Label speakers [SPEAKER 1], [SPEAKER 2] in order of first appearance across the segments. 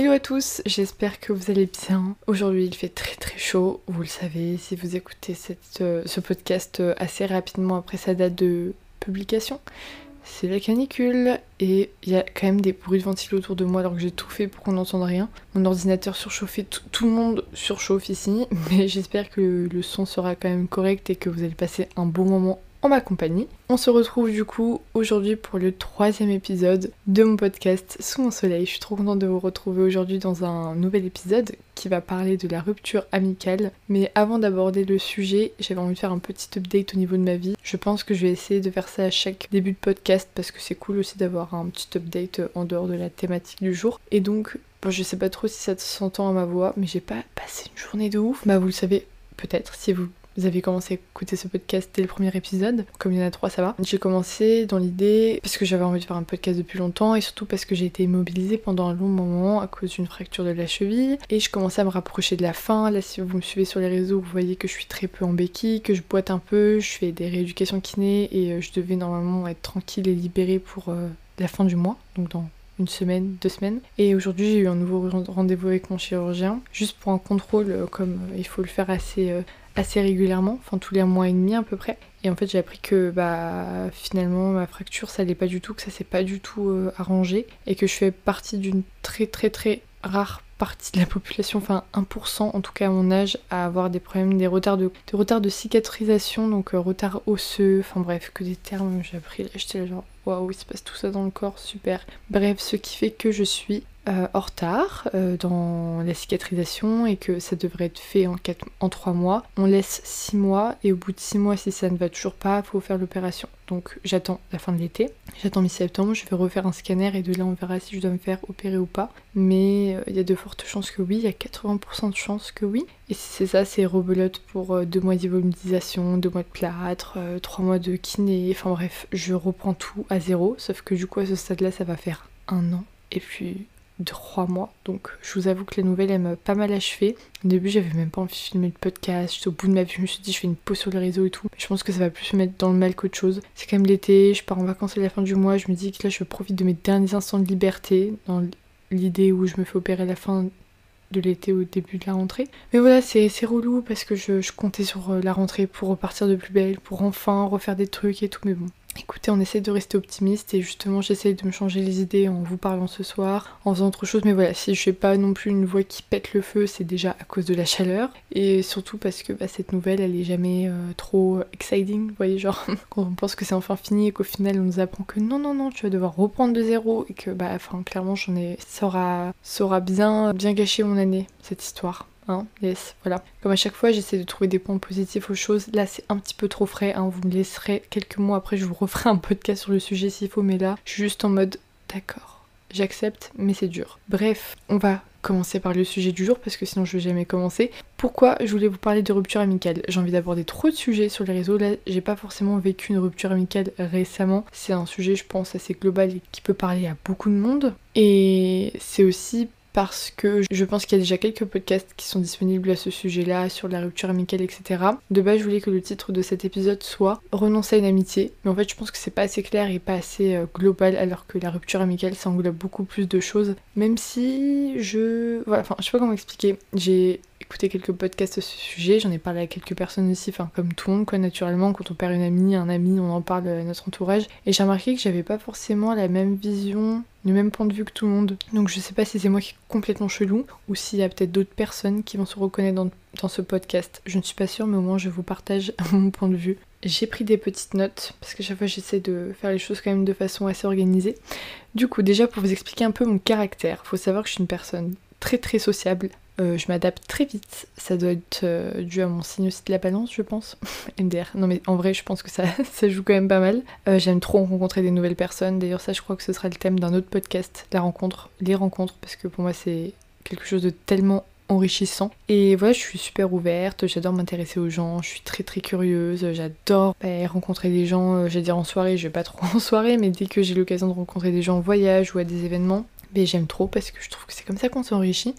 [SPEAKER 1] Hello à tous, j'espère que vous allez bien. Aujourd'hui il fait très très chaud, vous le savez si vous écoutez euh, ce podcast euh, assez rapidement après sa date de publication. C'est la canicule et il y a quand même des bruits de ventilo autour de moi alors que j'ai tout fait pour qu'on n'entende rien. Mon ordinateur surchauffé, tout le monde surchauffe ici, mais j'espère que le son sera quand même correct et que vous allez passer un bon moment en ma compagnie. On se retrouve du coup aujourd'hui pour le troisième épisode de mon podcast Sous mon soleil. Je suis trop contente de vous retrouver aujourd'hui dans un nouvel épisode qui va parler de la rupture amicale. Mais avant d'aborder le sujet, j'avais envie de faire un petit update au niveau de ma vie. Je pense que je vais essayer de faire ça à chaque début de podcast parce que c'est cool aussi d'avoir un petit update en dehors de la thématique du jour. Et donc, bon, je sais pas trop si ça s'entend à ma voix, mais j'ai pas passé une journée de ouf. Bah vous le savez peut-être si vous vous avez commencé à écouter ce podcast dès le premier épisode. Comme il y en a trois, ça va. J'ai commencé dans l'idée parce que j'avais envie de faire un podcast depuis longtemps et surtout parce que j'ai été immobilisée pendant un long moment à cause d'une fracture de la cheville et je commençais à me rapprocher de la fin. Là, si vous me suivez sur les réseaux, vous voyez que je suis très peu en béquille, que je boite un peu, je fais des rééducations kiné et euh, je devais normalement être tranquille et libérée pour euh, la fin du mois, donc dans une semaine, deux semaines. Et aujourd'hui, j'ai eu un nouveau rendez-vous avec mon chirurgien, juste pour un contrôle, euh, comme il faut le faire assez, assez régulièrement, enfin tous les mois et demi à peu près. Et en fait j'ai appris que bah finalement ma fracture ça allait pas du tout, que ça s'est pas du tout euh, arrangé et que je fais partie d'une très très très rare partie de la population, enfin 1% en tout cas à mon âge, à avoir des problèmes, des retards de, des retards de cicatrisation, donc euh, retard osseux, enfin bref, que des termes j'ai appris, j'étais genre waouh, il se passe tout ça dans le corps, super. Bref, ce qui fait que je suis euh, en retard euh, dans la cicatrisation et que ça devrait être fait en, 4, en 3 mois. On laisse 6 mois et au bout de 6 mois, si ça ne va toujours pas, il faut faire l'opération. Donc j'attends la fin de l'été, j'attends mi-septembre, je vais refaire un scanner et de là on verra si je dois me faire opérer ou pas. Mais euh, il y a de fortes chances que oui, il y a 80% de chances que oui. Et si c'est ça, c'est rebelote pour 2 mois d'immobilisation, 2 mois de plâtre, 3 mois de kiné, enfin bref, je reprends tout à zéro, sauf que du coup à ce stade-là ça va faire un an. Et puis trois mois. Donc je vous avoue que les nouvelles elles pas mal achevé. Au début j'avais même pas envie de filmer le podcast, au bout de ma vie, je me suis dit je fais une pause sur les réseaux et tout. Je pense que ça va plus me mettre dans le mal qu'autre chose. C'est quand même l'été, je pars en vacances à la fin du mois, je me dis que là je profite de mes derniers instants de liberté dans l'idée où je me fais opérer à la fin de l'été au début de la rentrée. Mais voilà, c'est relou parce que je, je comptais sur euh, la rentrée pour repartir de plus belle, pour enfin refaire des trucs et tout, mais bon, Écoutez, on essaie de rester optimiste et justement j'essaie de me changer les idées en vous parlant ce soir, en faisant autre chose. Mais voilà, si je fais pas non plus une voix qui pète le feu, c'est déjà à cause de la chaleur. Et surtout parce que bah, cette nouvelle, elle est jamais euh, trop exciting. Vous voyez, genre quand on pense que c'est enfin fini et qu'au final on nous apprend que non, non, non, tu vas devoir reprendre de zéro et que bah, enfin clairement j'en ai, ça aura, ça aura bien, bien gâché mon année cette histoire. Hein, yes, voilà. Comme à chaque fois, j'essaie de trouver des points positifs aux choses. Là, c'est un petit peu trop frais. Hein. Vous me laisserez quelques mois après, je vous referai un podcast sur le sujet s'il faut. Mais là, je suis juste en mode d'accord, j'accepte, mais c'est dur. Bref, on va commencer par le sujet du jour parce que sinon je vais jamais commencer. Pourquoi je voulais vous parler de rupture amicale? J'ai envie d'aborder trop de sujets sur les réseaux. Là, j'ai pas forcément vécu une rupture amicale récemment. C'est un sujet, je pense, assez global et qui peut parler à beaucoup de monde. Et c'est aussi parce que je pense qu'il y a déjà quelques podcasts qui sont disponibles à ce sujet-là, sur la rupture amicale, etc. De base, je voulais que le titre de cet épisode soit Renoncer à une amitié, mais en fait, je pense que c'est pas assez clair et pas assez euh, global, alors que la rupture amicale, ça englobe beaucoup plus de choses. Même si je. Voilà, enfin, je sais pas comment expliquer. J'ai écouté quelques podcasts à ce sujet, j'en ai parlé à quelques personnes aussi, enfin, comme tout le monde, quoi, naturellement. Quand on perd une amie, un ami, on en parle à notre entourage. Et j'ai remarqué que j'avais pas forcément la même vision du même point de vue que tout le monde. Donc je sais pas si c'est moi qui est complètement chelou ou s'il y a peut-être d'autres personnes qui vont se reconnaître dans, dans, ce podcast. Je ne suis pas sûre, mais au moins je vous partage mon point de vue. J'ai pris des petites notes parce que chaque fois j'essaie de faire les choses quand même de façon assez organisée. Du coup, déjà pour vous expliquer un peu mon caractère, faut savoir que je suis une personne très très sociable, euh, je m'adapte très vite. Ça doit être euh, dû à mon signe aussi de la balance, je pense. MDR. Non, mais en vrai, je pense que ça, ça joue quand même pas mal. Euh, j'aime trop rencontrer des nouvelles personnes. D'ailleurs, ça, je crois que ce sera le thème d'un autre podcast, la rencontre, les rencontres, parce que pour moi, c'est quelque chose de tellement enrichissant. Et voilà, je suis super ouverte, j'adore m'intéresser aux gens, je suis très très curieuse, j'adore bah, rencontrer des gens, j'allais dire en soirée, je vais pas trop en soirée, mais dès que j'ai l'occasion de rencontrer des gens en voyage ou à des événements, mais j'aime trop parce que je trouve que c'est comme ça qu'on s'enrichit.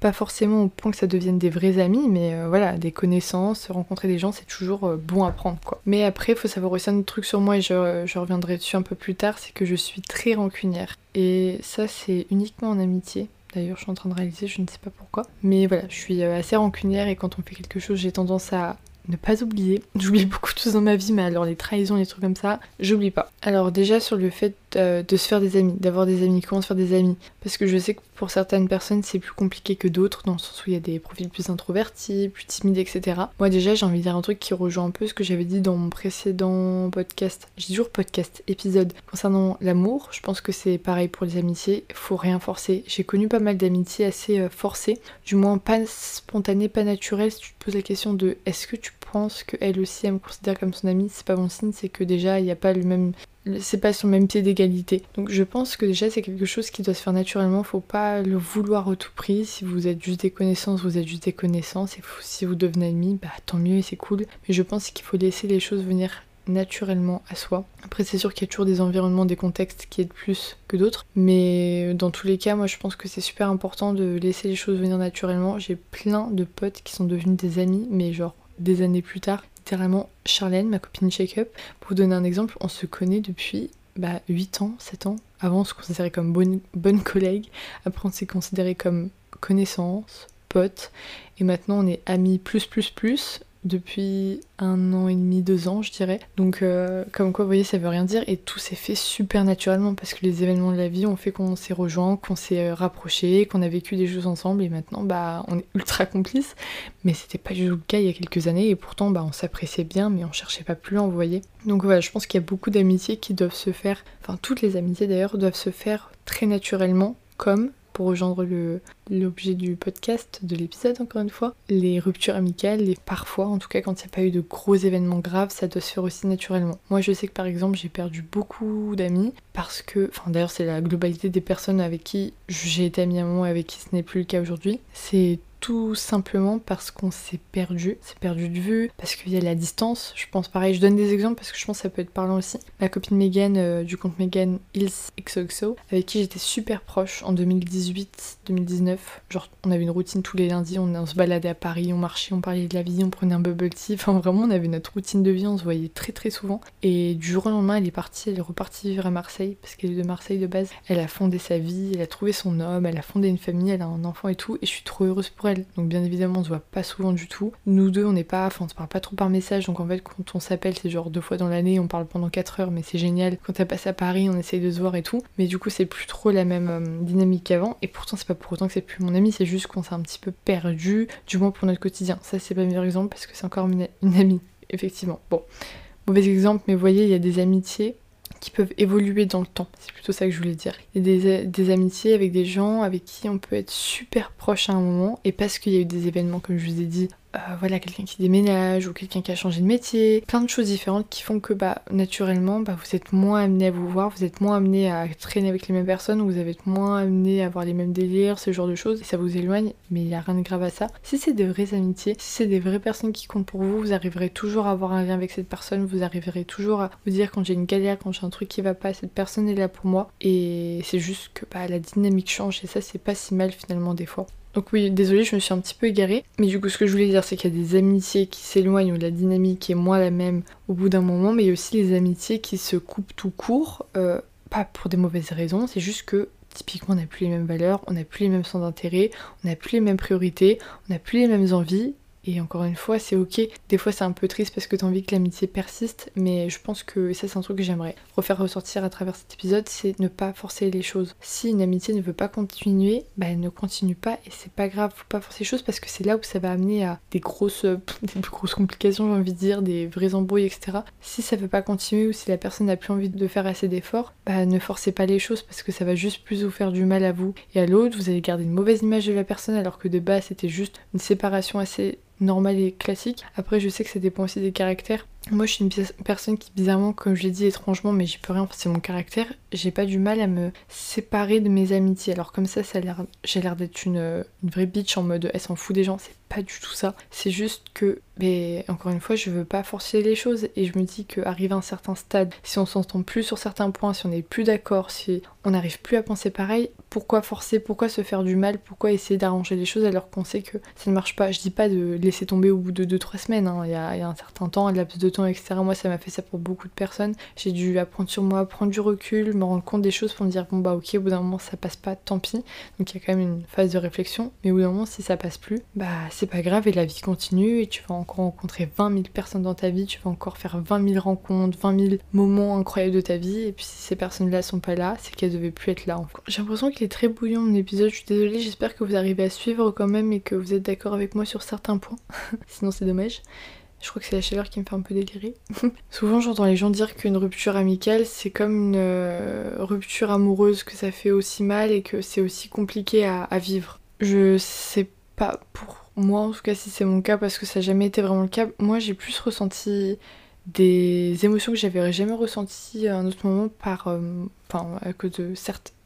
[SPEAKER 1] Pas forcément au point que ça devienne des vrais amis, mais euh, voilà, des connaissances, rencontrer des gens, c'est toujours euh, bon à prendre quoi. Mais après, il faut savoir aussi un autre truc sur moi et je, reviendrai dessus un peu plus tard, c'est que je suis très rancunière. Et ça, c'est uniquement en amitié. D'ailleurs, je suis en train de réaliser, je ne sais pas pourquoi. Mais voilà, je suis euh, assez rancunière et quand on fait quelque chose, j'ai tendance à ne pas oublier. J'oublie beaucoup de choses dans ma vie, mais alors les trahisons, les trucs comme ça, j'oublie pas. Alors déjà sur le fait euh, de se faire des amis, d'avoir des amis, comment se faire des amis? Parce que je sais que pour certaines personnes c'est plus compliqué que d'autres, dans le sens où il y a des profils plus introvertis, plus timides, etc. Moi déjà j'ai envie de dire un truc qui rejoint un peu ce que j'avais dit dans mon précédent podcast. J'ai toujours podcast, épisode concernant l'amour. Je pense que c'est pareil pour les amitiés, faut rien forcer. J'ai connu pas mal d'amitiés assez euh, forcées, du moins pas spontanées, pas naturelles. Si tu te poses la question de est-ce que tu penses qu'elle aussi elle me considère comme son amie, c'est pas bon signe, c'est que déjà il n'y a pas le même c'est pas sur le même pied d'égalité. Donc je pense que déjà c'est quelque chose qui doit se faire naturellement, faut pas le vouloir au tout prix. Si vous êtes juste des connaissances, vous êtes juste des connaissances, et si vous devenez amis, bah tant mieux c'est cool. Mais je pense qu'il faut laisser les choses venir naturellement à soi. Après c'est sûr qu'il y a toujours des environnements, des contextes qui aident plus que d'autres, mais dans tous les cas moi je pense que c'est super important de laisser les choses venir naturellement. J'ai plein de potes qui sont devenus des amis, mais genre des années plus tard, littéralement Charlène, ma copine Shake Up. Pour vous donner un exemple, on se connaît depuis bah, 8 ans, 7 ans. Avant, on se considérait comme bonne, bonne collègue. Après, on s'est considéré comme connaissance, pote. Et maintenant, on est amis plus, plus, plus depuis un an et demi, deux ans, je dirais. Donc, euh, comme quoi, vous voyez, ça veut rien dire. Et tout s'est fait super naturellement parce que les événements de la vie ont fait qu'on s'est rejoints, qu'on s'est euh, rapprochés, qu'on a vécu des choses ensemble. Et maintenant, bah, on est ultra complices. Mais c'était pas du tout le cas il y a quelques années. Et pourtant, bah, on s'appréciait bien, mais on cherchait pas plus loin, vous voyez. Donc, voilà, je pense qu'il y a beaucoup d'amitiés qui doivent se faire, enfin, toutes les amitiés d'ailleurs, doivent se faire très naturellement, comme pour rejoindre l'objet du podcast, de l'épisode encore une fois. Les ruptures amicales, et parfois, en tout cas quand il n'y a pas eu de gros événements graves, ça doit se faire aussi naturellement. Moi je sais que par exemple j'ai perdu beaucoup d'amis parce que, enfin d'ailleurs c'est la globalité des personnes avec qui j'ai été amie à un moment et avec qui ce n'est plus le cas aujourd'hui. C'est tout simplement parce qu'on s'est perdu, s'est perdu de vue, parce qu'il y a la distance. Je pense pareil, je donne des exemples parce que je pense que ça peut être parlant aussi. Ma copine Megan euh, du compte Megan Hills XOXO, avec qui j'étais super proche en 2018-2019. Genre, on avait une routine tous les lundis, on, se baladait à Paris, on marchait, on parlait de la vie, on prenait un bubble tea. Enfin, vraiment, on avait notre routine de vie, on se voyait très très souvent. Et du jour au lendemain, elle est partie, elle est repartie vivre à Marseille, parce qu'elle est de Marseille de base. Elle a fondé sa vie, elle a trouvé son homme, elle a fondé une famille, elle a un enfant et tout. Et je suis trop heureuse pour elle donc bien évidemment on se voit pas souvent du tout. Nous deux on n'est pas, enfin on se parle pas trop par message, donc en fait quand on s'appelle c'est genre deux fois dans l'année, on parle pendant 4 heures, mais c'est génial. Quand elle passe à Paris on essaye de se voir et tout, mais du coup c'est plus trop la même euh, dynamique qu'avant, et pourtant c'est pas pour autant que c'est plus mon ami, c'est juste qu'on s'est un petit peu perdu, du moins pour notre quotidien. Ça c'est pas le meilleur exemple parce que c'est encore une, une amie, effectivement. Bon, mauvais exemple, mais vous voyez il y a des amitiés qui peuvent évoluer dans le temps. C'est plutôt ça que je voulais dire. Il y a des, amitiés avec des gens avec qui on peut être super proche à un moment et parce qu'il y a eu des événements comme je vous ai dit euh, voilà, quelqu'un qui déménage ou quelqu'un qui a changé de métier, plein de choses différentes qui font que bah naturellement bah, vous êtes moins amené à vous voir, vous êtes moins amené à traîner avec les mêmes personnes, vous êtes moins amené à avoir les mêmes délires, ce genre de choses, et ça vous éloigne, mais il n'y a rien de grave à ça. Si c'est de vraies amitiés, si c'est des vraies personnes qui comptent pour vous, vous arriverez toujours à avoir un lien avec cette personne, vous arriverez toujours à vous dire quand j'ai une galère, quand j'ai un truc qui va pas, cette personne est là pour moi, et c'est juste que bah, la dynamique change, et ça c'est pas si mal finalement des fois. Donc oui, désolée, je me suis un petit peu égarée. Mais du coup, ce que je voulais dire, c'est qu'il y a des amitiés qui s'éloignent où la dynamique est moins la même au bout d'un moment, mais il y a aussi les amitiés qui se coupent tout court, euh, pas pour des mauvaises raisons, c'est juste que typiquement on n'a plus les mêmes valeurs, on n'a plus les mêmes centres d'intérêt, on n'a plus les mêmes priorités, on n'a plus les mêmes envies, et encore une fois, c'est ok. Des fois, c'est un peu triste parce que t'as envie que l'amitié persiste, mais je pense que, ça, c'est un truc que j'aimerais refaire ressortir à travers cet épisode, c'est ne pas forcer les choses. Si une amitié ne veut pas continuer, bah elle ne continue pas et c'est pas grave, faut pas forcer les choses parce que c'est là où ça va amener à des grosses, des grosses complications, j'ai envie de dire, des vrais embrouilles, etc. Si ça veut pas continuer ou si la personne n'a plus envie de faire assez d'efforts, bah ne forcez pas les choses parce que ça va juste plus vous faire du mal à vous et à l'autre. Vous allez garder une mauvaise image de la personne alors que de base c'était juste une séparation assez normal et classique. Après, je sais que ça dépend aussi des caractères. Moi, je suis une personne qui, bizarrement, comme je l'ai dit étrangement, mais j'y peux rien, c'est mon caractère, j'ai pas du mal à me séparer de mes amitiés. Alors, comme ça, ça j'ai l'air d'être une, vraie bitch en mode elle s'en fout des gens, c'est pas du tout ça. C'est juste que, mais encore une fois, je veux pas forcer les choses et je me dis qu'arriver à un certain stade, si on s'entend plus sur certains points, si on n'est plus d'accord, si on n'arrive plus à penser pareil, pourquoi forcer, pourquoi se faire du mal, pourquoi essayer d'arranger les choses alors qu'on sait que ça ne marche pas. Je dis pas de laisser tomber au bout de 2-3 semaines, hein. il, y a, un certain temps, un laps de temps, etc. Moi, ça m'a fait ça pour beaucoup de personnes. J'ai dû apprendre sur moi, prendre du recul, me rendre compte des choses pour me dire, bon bah ok, au bout d'un moment, ça passe pas, tant pis. Donc il y a quand même une phase de réflexion, mais au bout d'un moment, si ça passe plus, bah c'est pas grave et la vie continue et tu vas encore rencontrer 20 000 personnes dans ta vie, tu vas encore faire 20 000 rencontres, 20 000 moments incroyables de ta vie, et puis si ces personnes-là sont pas là, c'est qu'elles devaient plus être là. J'ai l'impression qu'il très bouillant mon épisode, je suis désolée, j'espère que vous arrivez à suivre quand même et que vous êtes d'accord avec moi sur certains points, sinon c'est dommage. Je crois que c'est la chaleur qui me fait un peu délirer. Souvent j'entends les gens dire qu'une rupture amicale c'est comme une euh, rupture amoureuse, que ça fait aussi mal et que c'est aussi compliqué à, vivre. Je sais pas pour moi en tout cas si c'est mon cas parce que ça n'a jamais été vraiment le cas. Moi j'ai plus ressenti des émotions que j'avais jamais ressenties à un autre moment par, euh, enfin à cause de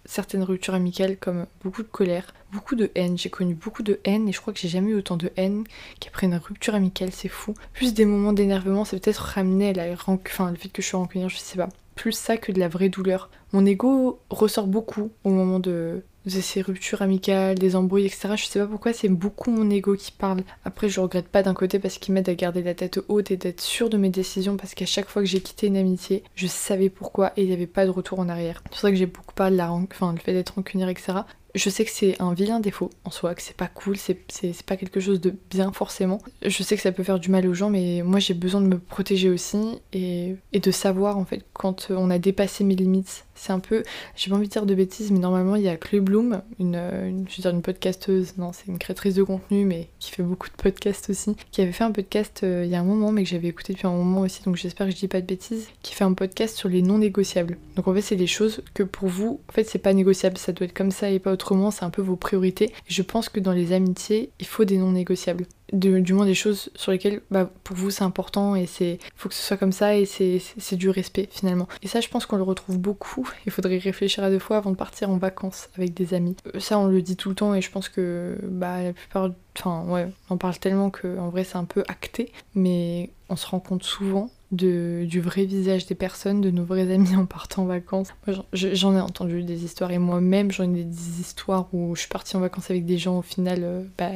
[SPEAKER 1] certaines ruptures amicales comme beaucoup de colère, beaucoup de haine. J'ai connu beaucoup de haine et je crois que j'ai jamais eu autant de haine qu'après une rupture amicale, c'est fou. Plus des moments d'énervement, c'est peut-être ramené à la enfin le fait que je suis rancunière, je sais pas. Plus ça que de la vraie douleur. Mon ego ressort beaucoup au moment de ces ruptures amicales, des embrouilles, etc. Je sais pas pourquoi, c'est beaucoup mon ego qui parle. Après, je regrette pas d'un côté parce qu'il m'aide à garder la tête haute et d'être sûre de mes décisions parce qu'à chaque fois que j'ai quitté une amitié, je savais pourquoi et il n'y avait pas de retour en arrière. C'est pour que j'ai beaucoup parlé de la enfin, le fait d'être rancunière, etc. Je sais que c'est un vilain défaut en soi, que c'est pas cool, c'est pas quelque chose de bien forcément. Je sais que ça peut faire du mal aux gens, mais moi j'ai besoin de me protéger aussi et de savoir en fait quand on a dépassé mes limites c'est un peu, j'ai pas envie de dire de bêtises, mais normalement il y a Chloé Bloom, une, dire une podcasteuse, non c'est une créatrice de contenu, mais qui fait beaucoup de podcasts aussi, qui avait fait un podcast euh, il y a un moment, mais que j'avais écouté depuis un moment aussi, donc j'espère que je dis pas de bêtises, qui fait un podcast sur les non négociables. Donc en fait c'est des choses que pour vous, en fait c'est pas négociable, ça doit être comme ça et pas autrement, c'est un peu vos priorités. je pense que dans les amitiés, il faut des non négociables du moins des choses sur lesquelles bah, pour vous c'est important et c'est faut que ce soit comme ça et c'est du respect finalement. Et ça je pense qu'on le retrouve beaucoup. Il faudrait réfléchir à deux fois avant de partir en vacances avec des amis. Euh, ça on le dit tout le temps et je pense que bah la plupart enfin ouais on parle tellement que en vrai c'est un peu acté mais on se rend compte souvent de, du vrai visage des personnes, de nos vrais amis en partant en vacances. J'en ai entendu des histoires et moi-même j'en ai des histoires où je suis partie en vacances avec des gens au final, euh, bah,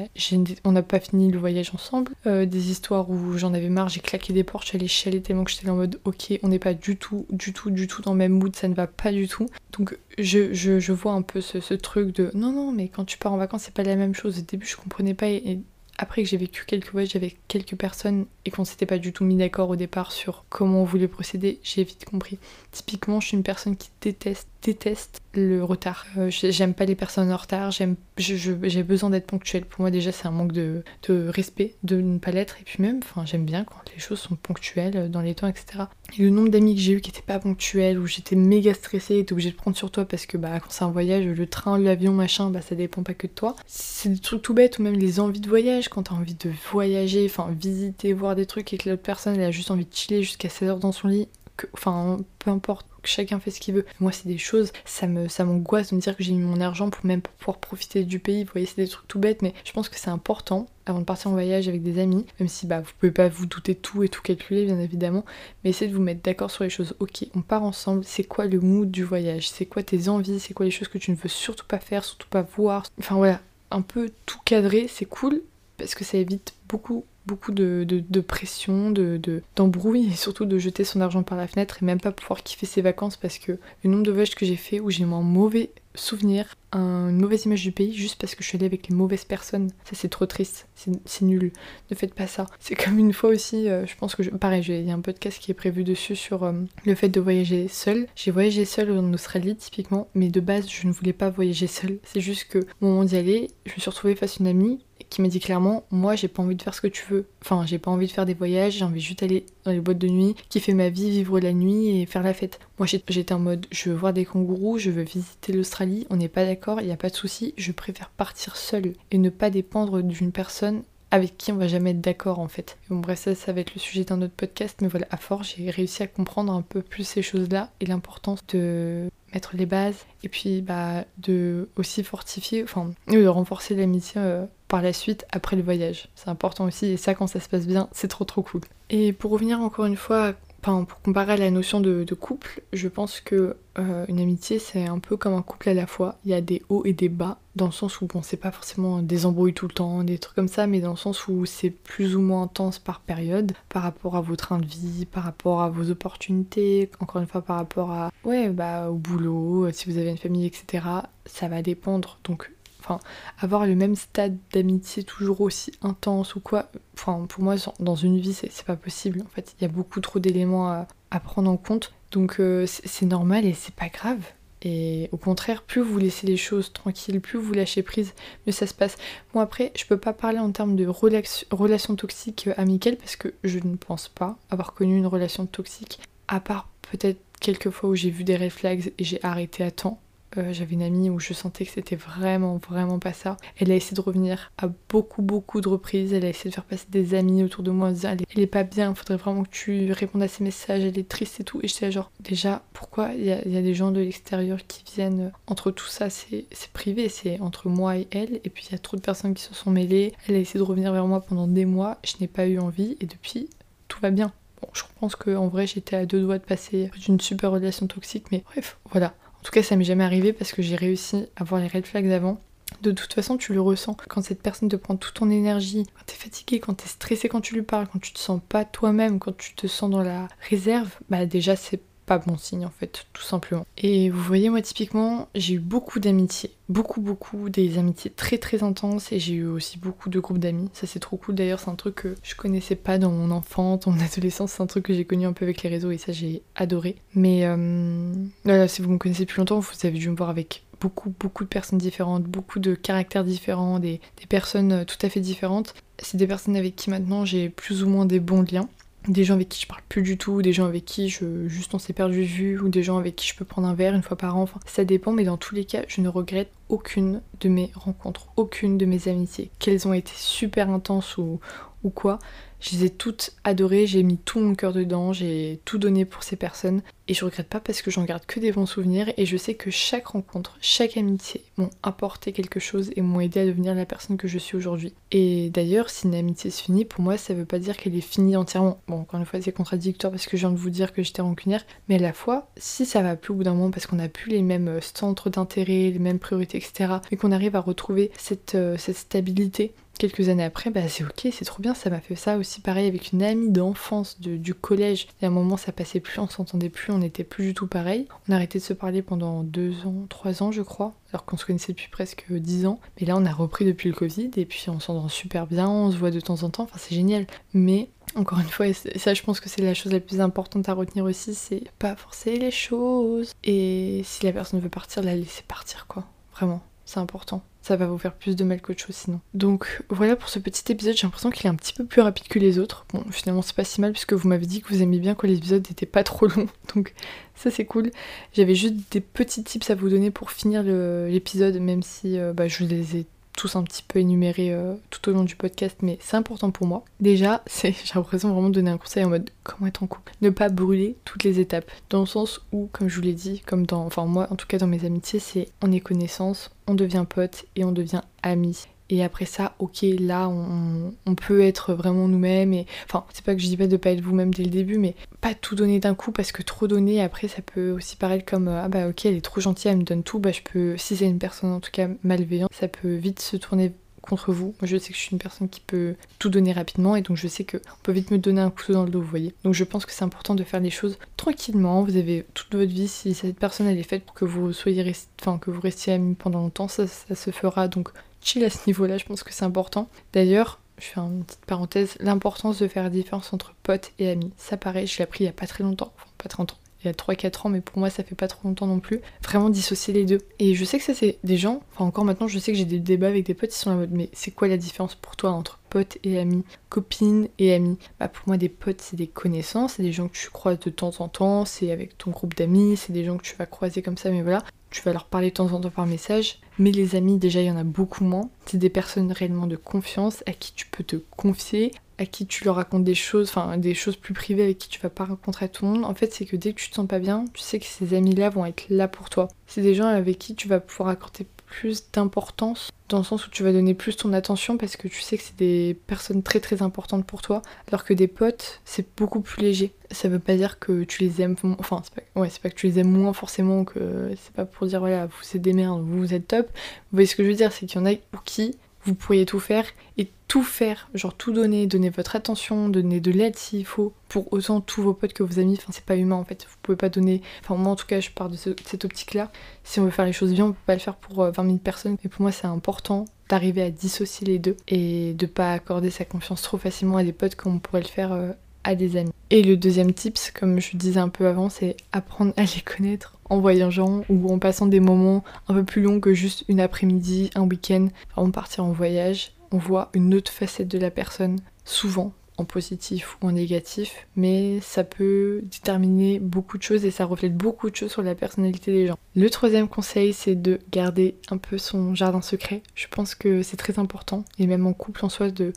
[SPEAKER 1] on n'a pas fini le voyage ensemble. Euh, des histoires où j'en avais marre, j'ai claqué des portes, j'allais chialer tellement que j'étais en mode ok, on n'est pas du tout, du tout, du tout dans le même mood, ça ne va pas du tout. Donc je, je, vois un peu ce, truc de non, non, mais quand tu pars en vacances, c'est pas la même chose. Au début, je comprenais pas et après que j'ai vécu quelques voyages avec quelques personnes et qu'on s'était pas du tout mis d'accord au départ sur comment on voulait procéder, j'ai vite compris. Typiquement, je suis une personne qui déteste, déteste le retard. Euh, j'aime pas les personnes en retard, j'ai besoin d'être ponctuelle. Pour moi, déjà, c'est un manque de, respect de ne pas l'être. Et puis même, j'aime bien quand les choses sont ponctuelles euh, dans les temps, etc. Et le nombre d'amis que j'ai eu qui étaient pas ponctuels, où j'étais méga stressée, et obligée de prendre sur toi parce que bah, quand c'est un voyage, le train, l'avion, machin, bah ça dépend pas que de toi. C'est des trucs tout bêtes, ou même les envies de voyage, quand t'as envie de voyager, enfin visiter, voir des trucs et que l'autre personne elle a juste envie de chiller jusqu'à 16 heures dans son lit, enfin peu importe, chacun fait ce qu'il veut. Moi c'est des choses, ça me ça m'angoisse de me dire que j'ai mis mon argent pour même pouvoir profiter du pays. Vous voyez, c'est des trucs tout bêtes, mais je pense que c'est important avant de partir en voyage avec des amis, même si bah vous pouvez pas vous douter tout et tout calculer bien évidemment, mais essayez de vous mettre d'accord sur les choses. Ok, on part ensemble, c'est quoi le mood du voyage, c'est quoi tes envies, c'est quoi les choses que tu ne veux surtout pas faire, surtout pas voir? Enfin voilà, un peu tout cadré, c'est cool parce que ça évite beaucoup beaucoup de, de, pression, de, d'embrouille et surtout de jeter son argent par la fenêtre et même pas pouvoir kiffer ses vacances parce que le nombre de voyages que j'ai fait où j'ai eu un mauvais souvenir, une mauvaise image du pays juste parce que je suis allée avec les mauvaises personnes. Ça c'est trop triste, c'est, nul. Ne faites pas ça. C'est comme une fois aussi, euh, je pense que je, pareil, il y a un podcast qui est prévu dessus sur euh, le fait de voyager seul. J'ai voyagé seul en Australie typiquement, mais de base je ne voulais pas voyager seul. C'est juste que au moment d'y aller, je me suis retrouvée face à une amie qui m'a dit clairement moi j'ai pas envie de faire ce que tu veux. Enfin j'ai pas envie de faire des voyages j'ai envie juste aller dans les boîtes de nuit kiffer ma vie vivre la nuit et faire la fête. Moi j'étais en mode je veux voir des kangourous je veux visiter l'Australie on n'est pas d'accord il n'y a pas de souci je préfère partir seule et ne pas dépendre d'une personne avec qui on va jamais être d'accord en fait. Bon bref ça ça va être le sujet d'un autre podcast mais voilà à force j'ai réussi à comprendre un peu plus ces choses là et l'importance de mettre les bases et puis bah de aussi fortifier enfin de renforcer l'amitié euh, par la suite après le voyage. C'est important aussi et ça quand ça se passe bien c'est trop trop cool. Et pour revenir encore une fois Pour comparer à la notion de, couple, je pense que euh, une amitié c'est un peu comme un couple à la fois. Il y a des hauts et des bas, dans le sens où bon c'est pas forcément des embrouilles tout le temps, des trucs comme ça, mais dans le sens où c'est plus ou moins intense par période, par rapport à vos trains de vie, par rapport à vos opportunités, encore une fois par rapport à ouais bah au boulot, si vous avez une famille, etc. Ça va dépendre. Donc enfin, avoir le même stade d'amitié toujours aussi intense ou quoi, enfin, pour moi, dans une vie, c'est pas possible. En fait, il y a beaucoup trop d'éléments à, prendre en compte. Donc, euh, c'est normal et c'est pas grave. Et au contraire, plus vous laissez les choses tranquilles, plus vous lâchez prise, mieux ça se passe. Bon après, je peux pas parler en termes de relation toxique euh, amicale parce que je ne pense pas avoir connu une relation toxique, à part peut-être quelques fois où j'ai vu des red flags et j'ai arrêté à temps. Euh, j'avais une amie où je sentais que c'était vraiment, vraiment pas ça. Elle a essayé de revenir à beaucoup, beaucoup de reprises. Elle a essayé de faire passer des amis autour de moi en disant elle est, pas bien, faudrait vraiment que tu répondes à ses messages, elle est triste et tout. Et j'étais genre, déjà, pourquoi il y, a, des gens de l'extérieur qui viennent entre tout ça? C'est privé, c'est entre moi et elle. Et puis il y a trop de personnes qui se sont mêlées. Elle a essayé de revenir vers moi pendant des mois. Je n'ai pas eu envie. Et depuis, tout va bien. Bon, je pense qu'en vrai, j'étais à deux doigts de passer d'une super relation toxique. Mais bref, voilà. En tout cas, ça m'est jamais arrivé parce que j'ai réussi à voir les red flags avant. De toute façon, tu le ressens. Quand cette personne te prend toute ton énergie, quand t'es fatigué, quand t'es stressé quand tu lui parles, quand tu te sens pas toi-même, quand tu te sens dans la réserve, bah déjà c'est bon signe en fait, tout simplement. Et vous voyez, moi typiquement, j'ai eu beaucoup d'amitiés, beaucoup, beaucoup, des amitiés très très intenses et j'ai eu aussi beaucoup de groupes d'amis. Ça c'est trop cool d'ailleurs, c'est un truc que je connaissais pas dans mon enfance, dans mon adolescence, c'est un truc que j'ai connu un peu avec les réseaux et ça j'ai adoré. Mais euh, voilà, si vous me connaissez plus longtemps, vous avez dû me voir avec beaucoup, beaucoup de personnes différentes, beaucoup de caractères différents, des, des personnes euh, tout à fait différentes. C'est des personnes avec qui maintenant j'ai plus ou moins des bons liens des gens avec qui je parle plus du tout, des gens avec qui je juste on s'est perdu de vue, ou des gens avec qui je peux prendre un verre une fois par an. Enfin, ça dépend, mais dans tous les cas, je ne regrette aucune de mes rencontres, aucune de mes amitiés, qu'elles ont été super intenses ou, ou quoi. Je les ai toutes adorées, j'ai mis tout mon cœur dedans, j'ai tout donné pour ces personnes et je regrette pas parce que j'en garde que des bons souvenirs et je sais que chaque rencontre, chaque amitié m'ont apporté quelque chose et m'ont aidé à devenir la personne que je suis aujourd'hui. Et d'ailleurs, si une amitié se finit, pour moi ça veut pas dire qu'elle est finie entièrement. Bon, encore une fois, c'est contradictoire parce que je viens de vous dire que j'étais rancunière, mais à la fois, si ça va plus au bout d'un moment parce qu'on a plus les mêmes euh, centres d'intérêt, les mêmes priorités, etc., et qu'on arrive à retrouver cette, euh, cette stabilité, quelques années après, bah c'est ok, c'est trop bien, ça m'a fait ça aussi pareil avec une amie d'enfance du collège. Et à un moment ça passait plus, on s'entendait plus, on n'était plus du tout pareil. On a arrêté de se parler pendant deux ans, trois ans je crois, alors qu'on se connaissait depuis presque dix ans. Mais là on a repris depuis le Covid et puis on s'entend super bien, on se voit de temps en temps, enfin c'est génial. Mais encore une fois, et ça je pense que c'est la chose la plus importante à retenir aussi, c'est pas forcer les choses. Et si la personne veut partir, la laisser partir quoi. Vraiment, c'est important ça va vous faire plus de mal qu'autre chose sinon. Donc voilà pour ce petit épisode, j'ai l'impression qu'il est un petit peu plus rapide que les autres. Bon, finalement c'est pas si mal puisque vous m'avez dit que vous aimiez bien quand les épisodes pas trop longs, donc ça c'est cool. J'avais juste des petits tips à vous donner pour finir l'épisode, même si euh, bah, je les ai tous un petit peu énumérés euh, tout au long du podcast, mais c'est important pour moi. Déjà, j'ai l'impression vraiment de donner un conseil en mode comment être en couple? Ne pas brûler toutes les étapes. Dans le sens où, comme je vous l'ai dit, comme dans. Enfin, moi, en tout cas, dans mes amitiés, c'est on est connaissance, on devient pote et on devient amis. Et après ça, ok, là, on, peut être vraiment nous-mêmes. Et enfin, c'est pas que je dis pas de pas être vous-même dès le début, mais pas tout donner d'un coup parce que trop donner, après, ça peut aussi paraître comme ah bah ok, elle est trop gentille, elle me donne tout. Bah je peux, si c'est une personne en tout cas malveillante, ça peut vite se tourner contre vous. Moi, je sais que je suis une personne qui peut tout donner rapidement et donc je sais qu'on peut vite me donner un couteau dans le dos, vous voyez. Donc je pense que c'est important de faire les choses tranquillement. Vous avez toute votre vie, si cette personne elle est faite pour que vous soyez enfin que vous restiez amis pendant longtemps, ça se fera. Donc chill à ce niveau-là, je pense que c'est important. D'ailleurs, je fais une petite parenthèse, l'importance de faire la différence entre potes et amis. Ça pareil, je l'ai appris il y a pas très longtemps, enfin pas très longtemps, il y a 3-4 ans, mais pour moi ça fait pas trop longtemps non plus. Vraiment dissocier les deux. Et je sais que ça c'est des gens, enfin encore maintenant je sais que j'ai des débats avec des potes, ils sont en mode mais c'est quoi la différence pour toi entre potes et amis, copines et amis? Bah pour moi des potes c'est des connaissances, c'est des gens que tu croises de temps en temps, c'est avec ton groupe d'amis, c'est des gens que tu vas croiser comme ça, mais voilà. Tu vas leur parler de temps en temps par message. Mais les amis, déjà, il y en a beaucoup moins. C'est des personnes réellement de confiance à qui tu peux te confier, à qui tu leur racontes des choses, enfin des choses plus privées avec qui tu vas pas rencontrer tout le monde, en fait c'est que dès que tu te sens pas bien, tu sais que ces amis-là vont être là pour toi. C'est des gens avec qui tu vas pouvoir accorder plus d'importance dans le sens où tu vas donner plus ton attention parce que tu sais que c'est des personnes très très importantes pour toi alors que des potes c'est beaucoup plus léger. Ça veut pas dire que tu les aimes enfin c'est pas, que tu les aimes moins forcément que c'est pas pour dire voilà vous c'est des merdes vous, vous êtes top. Vous voyez ce que je veux dire c'est qu'il y en a pour qui vous pourriez tout faire et tout faire, genre tout donner, donner votre attention, donner de l'aide s'il faut, pour autant tous vos potes que vos amis, enfin c'est pas humain en fait, vous pouvez pas donner, enfin moi en tout cas je pars de, cette optique là, si on veut faire les choses bien on peut pas le faire pour 20 euh, 000 personnes, mais pour moi c'est important d'arriver à dissocier les deux et de pas accorder sa confiance trop facilement à des potes comme on pourrait le faire euh, à des amis. Et le deuxième tips, comme je disais un peu avant, c'est apprendre à les connaître en voyageant ou en passant des moments un peu plus longs que juste une après-midi, un week-end. Avant partir en voyage, on voit une autre facette de la personne, souvent en positif ou en négatif, mais ça peut déterminer beaucoup de choses et ça reflète beaucoup de choses sur la personnalité des gens. Le troisième conseil, c'est de garder un peu son jardin secret. Je pense que c'est très important, et même en couple en soi, de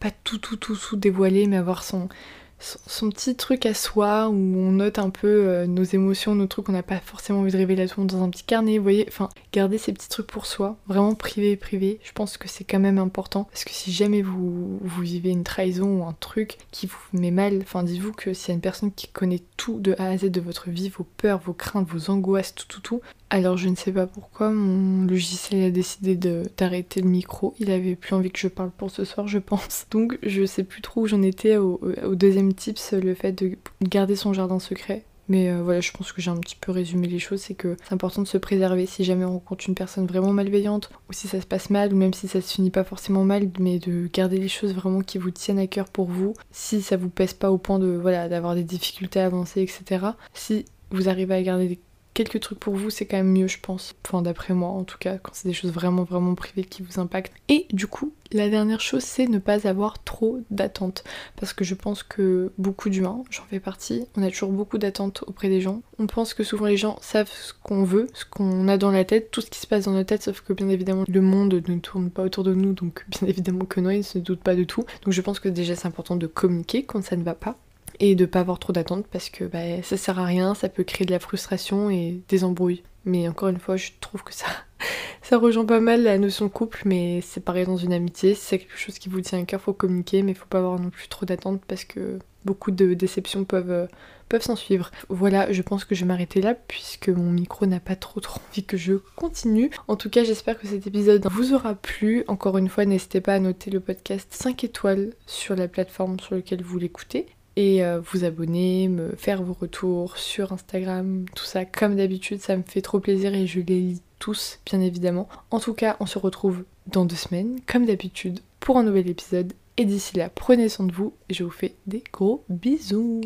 [SPEAKER 1] pas tout tout tout tout dévoiler, mais avoir son, son petit truc à soi où on note un peu euh, nos émotions, nos trucs qu'on n'a pas forcément envie de révéler à tout le monde dans un petit carnet, vous voyez, enfin garder ces petits trucs pour soi, vraiment privé privé, je pense que c'est quand même important. Parce que si jamais vous, vous vivez une trahison ou un truc qui vous met mal, enfin dites-vous que s'il y a une personne qui connaît tout de A à Z de votre vie, vos peurs, vos craintes, vos angoisses, tout tout tout, alors je ne sais pas pourquoi mon logiciel a décidé d'arrêter le micro. Il avait plus envie que je parle pour ce soir, je pense. Donc je sais plus trop où j'en étais au, deuxième tips, le fait de garder son jardin secret. Mais euh, voilà, je pense que j'ai un petit peu résumé les choses, c'est que c'est important de se préserver si jamais on rencontre une personne vraiment malveillante, ou si ça se passe mal, ou même si ça se finit pas forcément mal, mais de garder les choses vraiment qui vous tiennent à cœur pour vous, si ça vous pèse pas au point de voilà d'avoir des difficultés à avancer, etc. Si vous arrivez à garder des quelques trucs pour vous, c'est quand même mieux, je pense. Enfin, d'après moi, en tout cas, quand c'est des choses vraiment, vraiment privées qui vous impactent. Et du coup, la dernière chose, c'est ne pas avoir trop d'attentes. Parce que je pense que beaucoup d'humains, j'en fais partie, on a toujours beaucoup d'attentes auprès des gens. On pense que souvent les gens savent ce qu'on veut, ce qu'on a dans la tête, tout ce qui se passe dans notre tête, sauf que bien évidemment, le monde ne tourne pas autour de nous, donc bien évidemment que non, ils ne se doutent pas de tout. Donc je pense que déjà, c'est important de communiquer quand ça ne va pas et de pas avoir trop d'attentes parce que bah, ça sert à rien, ça peut créer de la frustration et des embrouilles. Mais encore une fois, je trouve que ça, ça rejoint pas mal la notion couple, mais c'est pareil dans une amitié. Si c'est quelque chose qui vous tient à cœur, faut communiquer, mais faut pas avoir non plus trop d'attentes parce que beaucoup de déceptions peuvent, euh, peuvent s'en suivre. Voilà, je pense que je vais m'arrêter là puisque mon micro n'a pas trop trop envie que je continue. En tout cas, j'espère que cet épisode vous aura plu. Encore une fois, n'hésitez pas à noter le podcast 5 étoiles sur la plateforme sur laquelle vous l'écoutez et euh, vous abonner, me faire vos retours sur Instagram, tout ça comme d'habitude, ça me fait trop plaisir et je les lis tous bien évidemment. En tout cas, on se retrouve dans deux semaines comme d'habitude pour un nouvel épisode et d'ici là, prenez soin de vous et je vous fais des gros bisous.